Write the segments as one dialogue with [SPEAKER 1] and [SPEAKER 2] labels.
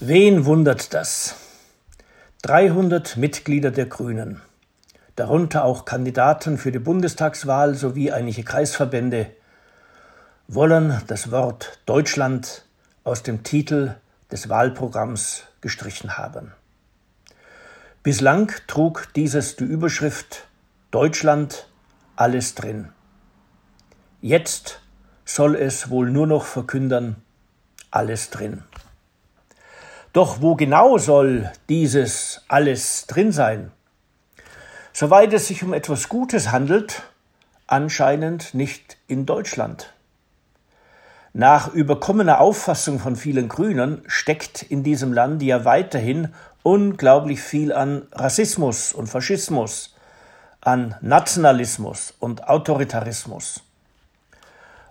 [SPEAKER 1] Wen wundert das? 300 Mitglieder der Grünen, darunter auch Kandidaten für die Bundestagswahl sowie einige Kreisverbände, wollen das Wort Deutschland aus dem Titel des Wahlprogramms gestrichen haben. Bislang trug dieses die Überschrift Deutschland alles drin. Jetzt soll es wohl nur noch verkündern, alles drin. Doch wo genau soll dieses alles drin sein? Soweit es sich um etwas Gutes handelt, anscheinend nicht in Deutschland. Nach überkommener Auffassung von vielen Grünen steckt in diesem Land ja weiterhin unglaublich viel an Rassismus und Faschismus, an Nationalismus und Autoritarismus.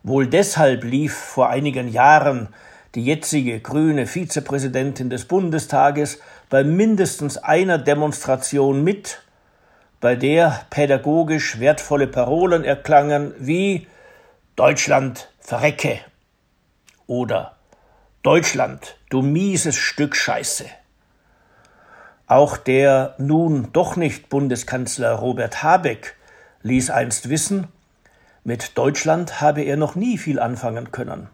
[SPEAKER 1] Wohl deshalb lief vor einigen Jahren die jetzige grüne Vizepräsidentin des Bundestages bei mindestens einer Demonstration mit, bei der pädagogisch wertvolle Parolen erklangen wie Deutschland verrecke oder Deutschland, du mieses Stück Scheiße. Auch der nun doch nicht Bundeskanzler Robert Habeck ließ einst wissen, mit Deutschland habe er noch nie viel anfangen können.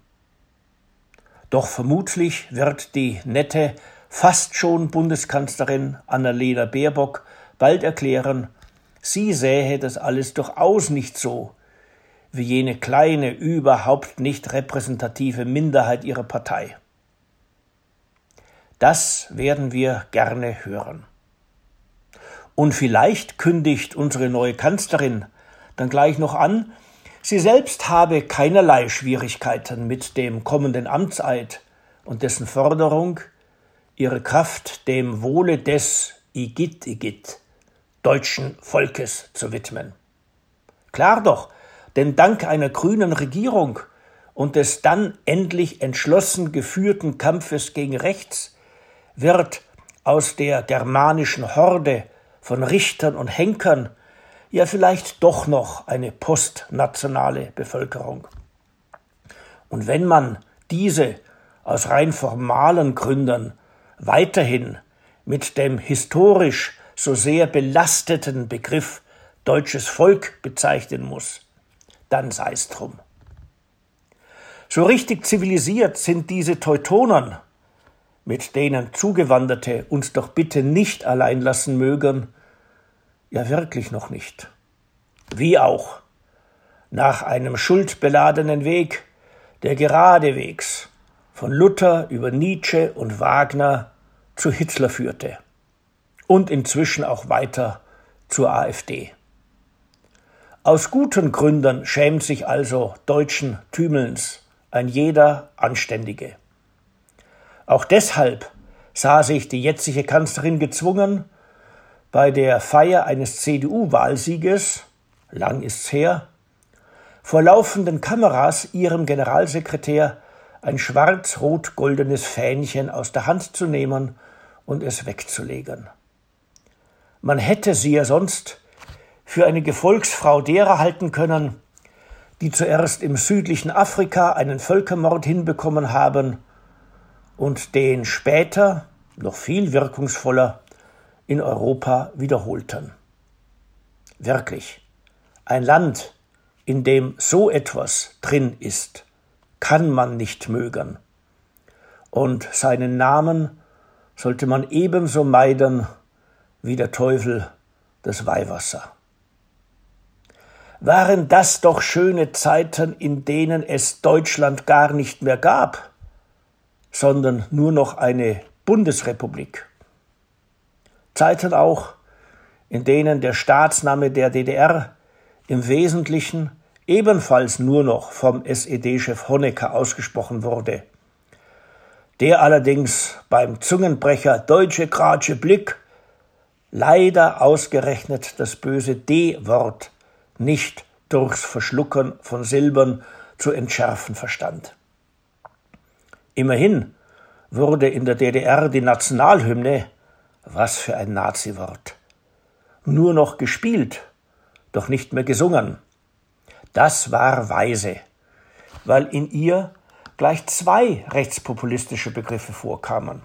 [SPEAKER 1] Doch vermutlich wird die nette, fast schon Bundeskanzlerin Annalena Baerbock bald erklären, sie sähe das alles durchaus nicht so, wie jene kleine, überhaupt nicht repräsentative Minderheit ihrer Partei. Das werden wir gerne hören. Und vielleicht kündigt unsere neue Kanzlerin dann gleich noch an, Sie selbst habe keinerlei Schwierigkeiten mit dem kommenden Amtseid und dessen Forderung, ihre Kraft dem Wohle des Igit Igit deutschen Volkes zu widmen. Klar doch, denn dank einer grünen Regierung und des dann endlich entschlossen geführten Kampfes gegen rechts wird aus der germanischen Horde von Richtern und Henkern ja vielleicht doch noch eine postnationale Bevölkerung. Und wenn man diese aus rein formalen Gründen weiterhin mit dem historisch so sehr belasteten Begriff deutsches Volk bezeichnen muss, dann sei es drum. So richtig zivilisiert sind diese Teutonen, mit denen Zugewanderte uns doch bitte nicht allein lassen mögen, ja wirklich noch nicht. Wie auch nach einem schuldbeladenen Weg, der geradewegs von Luther über Nietzsche und Wagner zu Hitler führte und inzwischen auch weiter zur AfD. Aus guten Gründen schämt sich also deutschen Tümelns ein jeder Anständige. Auch deshalb sah sich die jetzige Kanzlerin gezwungen, bei der Feier eines CDU-Wahlsieges, lang ist's her, vor laufenden Kameras ihrem Generalsekretär ein schwarz-rot-goldenes Fähnchen aus der Hand zu nehmen und es wegzulegen. Man hätte sie ja sonst für eine Gefolgsfrau derer halten können, die zuerst im südlichen Afrika einen Völkermord hinbekommen haben und den später, noch viel wirkungsvoller, in Europa wiederholten. Wirklich, ein Land, in dem so etwas drin ist, kann man nicht mögen. Und seinen Namen sollte man ebenso meiden wie der Teufel das Weihwasser. Waren das doch schöne Zeiten, in denen es Deutschland gar nicht mehr gab, sondern nur noch eine Bundesrepublik. Zeiten auch, in denen der Staatsname der DDR im Wesentlichen ebenfalls nur noch vom SED-Chef Honecker ausgesprochen wurde. Der allerdings beim Zungenbrecher Deutsche Kratsche Blick leider ausgerechnet das böse D-Wort nicht durchs Verschlucken von Silbern zu entschärfen verstand. Immerhin wurde in der DDR die Nationalhymne was für ein Nazi-Wort. Nur noch gespielt, doch nicht mehr gesungen. Das war weise, weil in ihr gleich zwei rechtspopulistische Begriffe vorkamen.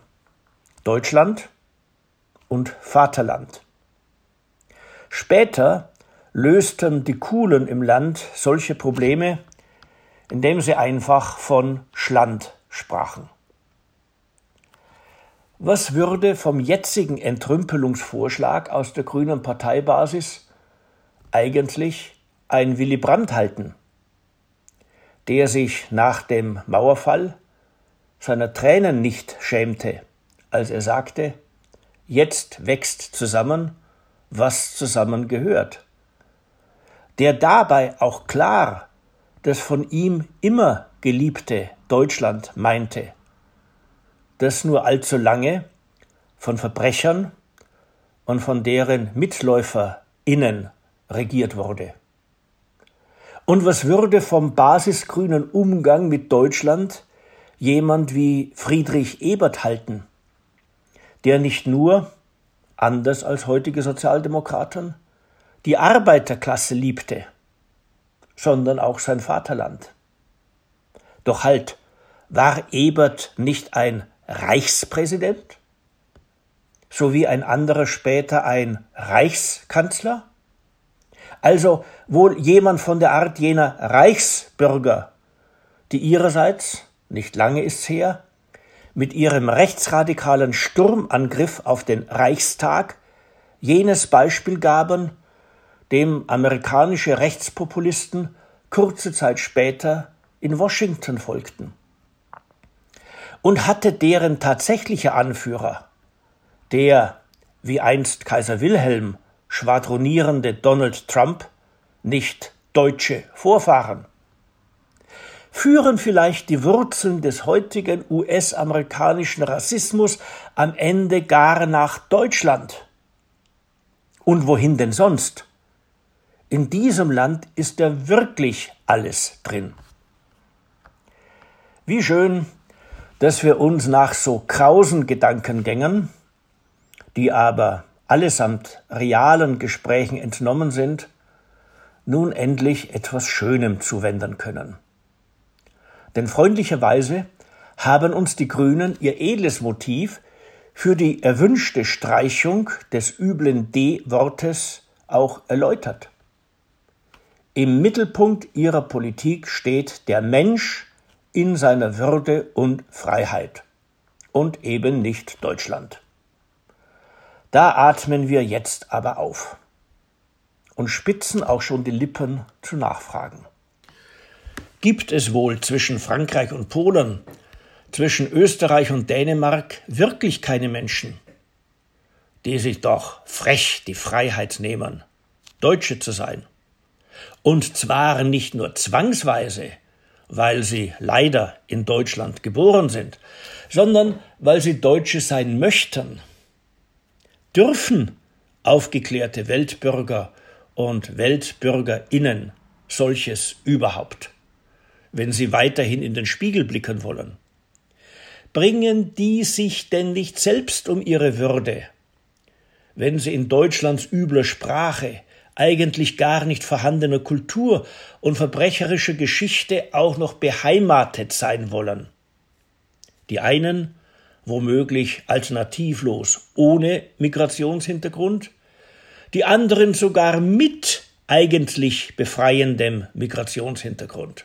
[SPEAKER 1] Deutschland und Vaterland. Später lösten die Coolen im Land solche Probleme, indem sie einfach von Schland sprachen. Was würde vom jetzigen Entrümpelungsvorschlag aus der grünen Parteibasis eigentlich ein Willy Brandt halten, der sich nach dem Mauerfall seiner Tränen nicht schämte, als er sagte, jetzt wächst zusammen, was zusammen gehört, der dabei auch klar das von ihm immer geliebte Deutschland meinte das nur allzu lange von Verbrechern und von deren MitläuferInnen regiert wurde. Und was würde vom basisgrünen Umgang mit Deutschland jemand wie Friedrich Ebert halten, der nicht nur, anders als heutige Sozialdemokraten, die Arbeiterklasse liebte, sondern auch sein Vaterland. Doch halt, war Ebert nicht ein Reichspräsident sowie ein anderer später ein Reichskanzler? Also wohl jemand von der Art jener Reichsbürger, die ihrerseits, nicht lange ist's her, mit ihrem rechtsradikalen Sturmangriff auf den Reichstag jenes Beispiel gaben, dem amerikanische Rechtspopulisten kurze Zeit später in Washington folgten und hatte deren tatsächlicher Anführer, der, wie einst Kaiser Wilhelm, schwadronierende Donald Trump, nicht deutsche Vorfahren? Führen vielleicht die Wurzeln des heutigen US-amerikanischen Rassismus am Ende gar nach Deutschland? Und wohin denn sonst? In diesem Land ist ja wirklich alles drin. Wie schön, dass wir uns nach so krausen Gedankengängen, die aber allesamt realen Gesprächen entnommen sind, nun endlich etwas Schönem zuwenden können. Denn freundlicherweise haben uns die Grünen ihr edles Motiv für die erwünschte Streichung des üblen D-Wortes auch erläutert. Im Mittelpunkt ihrer Politik steht der Mensch in seiner Würde und Freiheit und eben nicht Deutschland. Da atmen wir jetzt aber auf und spitzen auch schon die Lippen zu Nachfragen. Gibt es wohl zwischen Frankreich und Polen, zwischen Österreich und Dänemark wirklich keine Menschen, die sich doch frech die Freiheit nehmen, Deutsche zu sein? Und zwar nicht nur zwangsweise, weil sie leider in Deutschland geboren sind, sondern weil sie Deutsche sein möchten. Dürfen aufgeklärte Weltbürger und Weltbürgerinnen solches überhaupt, wenn sie weiterhin in den Spiegel blicken wollen? Bringen die sich denn nicht selbst um ihre Würde, wenn sie in Deutschlands übler Sprache eigentlich gar nicht vorhandene Kultur und verbrecherische Geschichte auch noch beheimatet sein wollen. Die einen womöglich alternativlos ohne Migrationshintergrund, die anderen sogar mit eigentlich befreiendem Migrationshintergrund.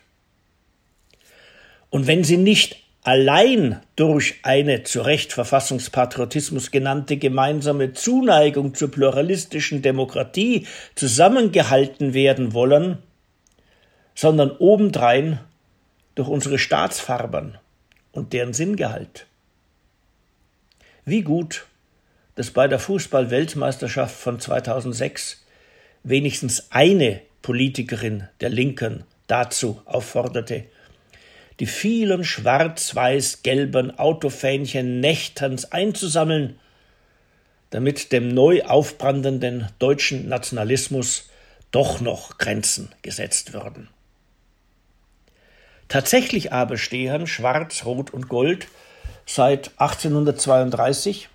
[SPEAKER 1] Und wenn sie nicht allein durch eine zu Recht Verfassungspatriotismus genannte gemeinsame Zuneigung zur pluralistischen Demokratie zusammengehalten werden wollen, sondern obendrein durch unsere Staatsfarben und deren Sinngehalt. Wie gut, dass bei der Fußball-Weltmeisterschaft von 2006 wenigstens eine Politikerin der Linken dazu aufforderte, die vielen schwarz-weiß-gelben Autofähnchen nächtens einzusammeln, damit dem neu aufbrandenden deutschen Nationalismus doch noch Grenzen gesetzt würden. Tatsächlich aber stehen Schwarz, Rot und Gold seit 1832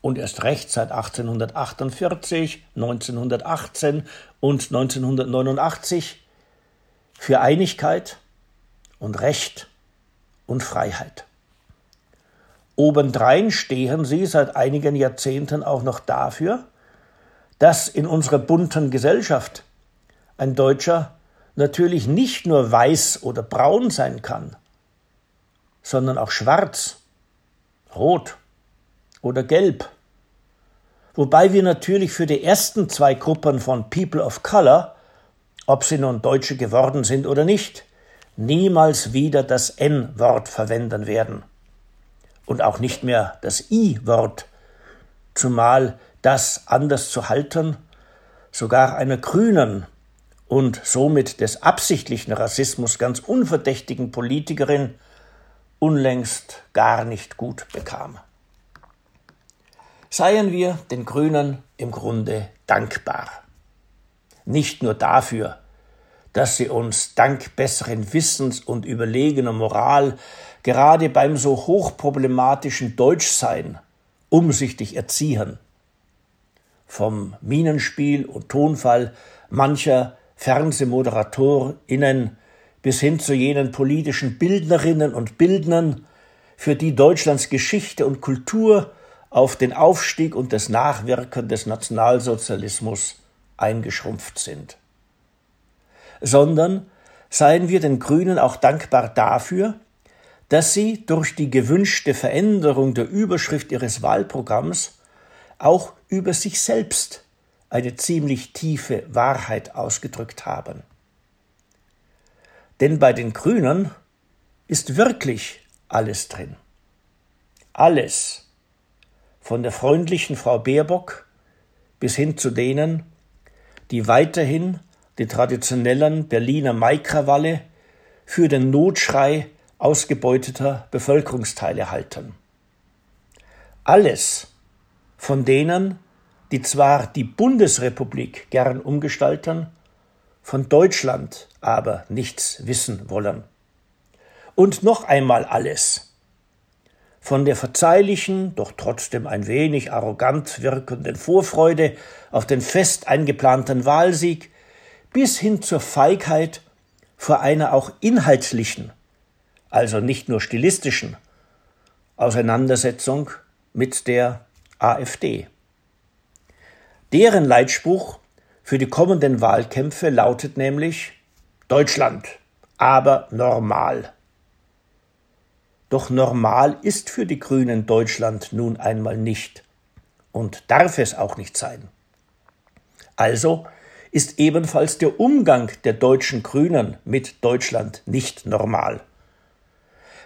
[SPEAKER 1] und erst recht seit 1848, 1918 und 1989 für Einigkeit und Recht und Freiheit. obendrein stehen sie seit einigen Jahrzehnten auch noch dafür, dass in unserer bunten Gesellschaft ein Deutscher natürlich nicht nur weiß oder braun sein kann, sondern auch schwarz, rot oder gelb. Wobei wir natürlich für die ersten zwei Gruppen von People of Color, ob sie nun Deutsche geworden sind oder nicht, niemals wieder das N-Wort verwenden werden und auch nicht mehr das I-Wort, zumal das anders zu halten sogar einer grünen und somit des absichtlichen Rassismus ganz unverdächtigen Politikerin unlängst gar nicht gut bekam. Seien wir den Grünen im Grunde dankbar. Nicht nur dafür, dass sie uns dank besseren Wissens und überlegener Moral gerade beim so hochproblematischen Deutschsein umsichtig erziehen. Vom Minenspiel und Tonfall mancher FernsehmoderatorInnen bis hin zu jenen politischen Bildnerinnen und Bildnern, für die Deutschlands Geschichte und Kultur auf den Aufstieg und das Nachwirken des Nationalsozialismus eingeschrumpft sind. Sondern seien wir den Grünen auch dankbar dafür, dass sie durch die gewünschte Veränderung der Überschrift ihres Wahlprogramms auch über sich selbst eine ziemlich tiefe Wahrheit ausgedrückt haben. Denn bei den Grünen ist wirklich alles drin. Alles. Von der freundlichen Frau Baerbock bis hin zu denen, die weiterhin die traditionellen Berliner Maikrawalle für den Notschrei ausgebeuteter Bevölkerungsteile halten. Alles von denen, die zwar die Bundesrepublik gern umgestalten, von Deutschland aber nichts wissen wollen. Und noch einmal alles. Von der verzeihlichen, doch trotzdem ein wenig arrogant wirkenden Vorfreude auf den fest eingeplanten Wahlsieg bis hin zur Feigheit vor einer auch inhaltlichen, also nicht nur stilistischen, Auseinandersetzung mit der AfD. Deren Leitspruch für die kommenden Wahlkämpfe lautet nämlich Deutschland, aber normal. Doch normal ist für die Grünen Deutschland nun einmal nicht und darf es auch nicht sein. Also ist ebenfalls der Umgang der deutschen Grünen mit Deutschland nicht normal.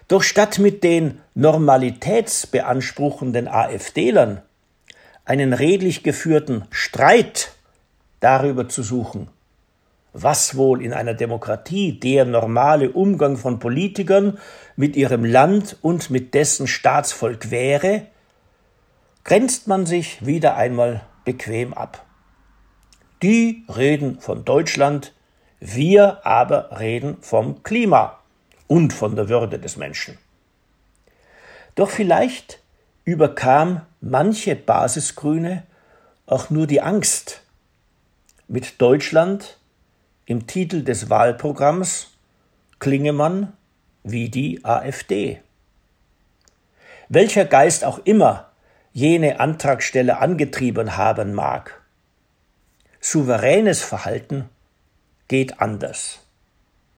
[SPEAKER 1] Doch statt mit den normalitätsbeanspruchenden AfDlern einen redlich geführten Streit darüber zu suchen, was wohl in einer Demokratie der normale Umgang von Politikern mit ihrem Land und mit dessen Staatsvolk wäre, grenzt man sich wieder einmal bequem ab. Die reden von Deutschland, wir aber reden vom Klima und von der Würde des Menschen. Doch vielleicht überkam manche Basisgrüne auch nur die Angst, mit Deutschland im Titel des Wahlprogramms klinge man wie die AfD. Welcher Geist auch immer jene Antragsteller angetrieben haben mag. Souveränes Verhalten geht anders.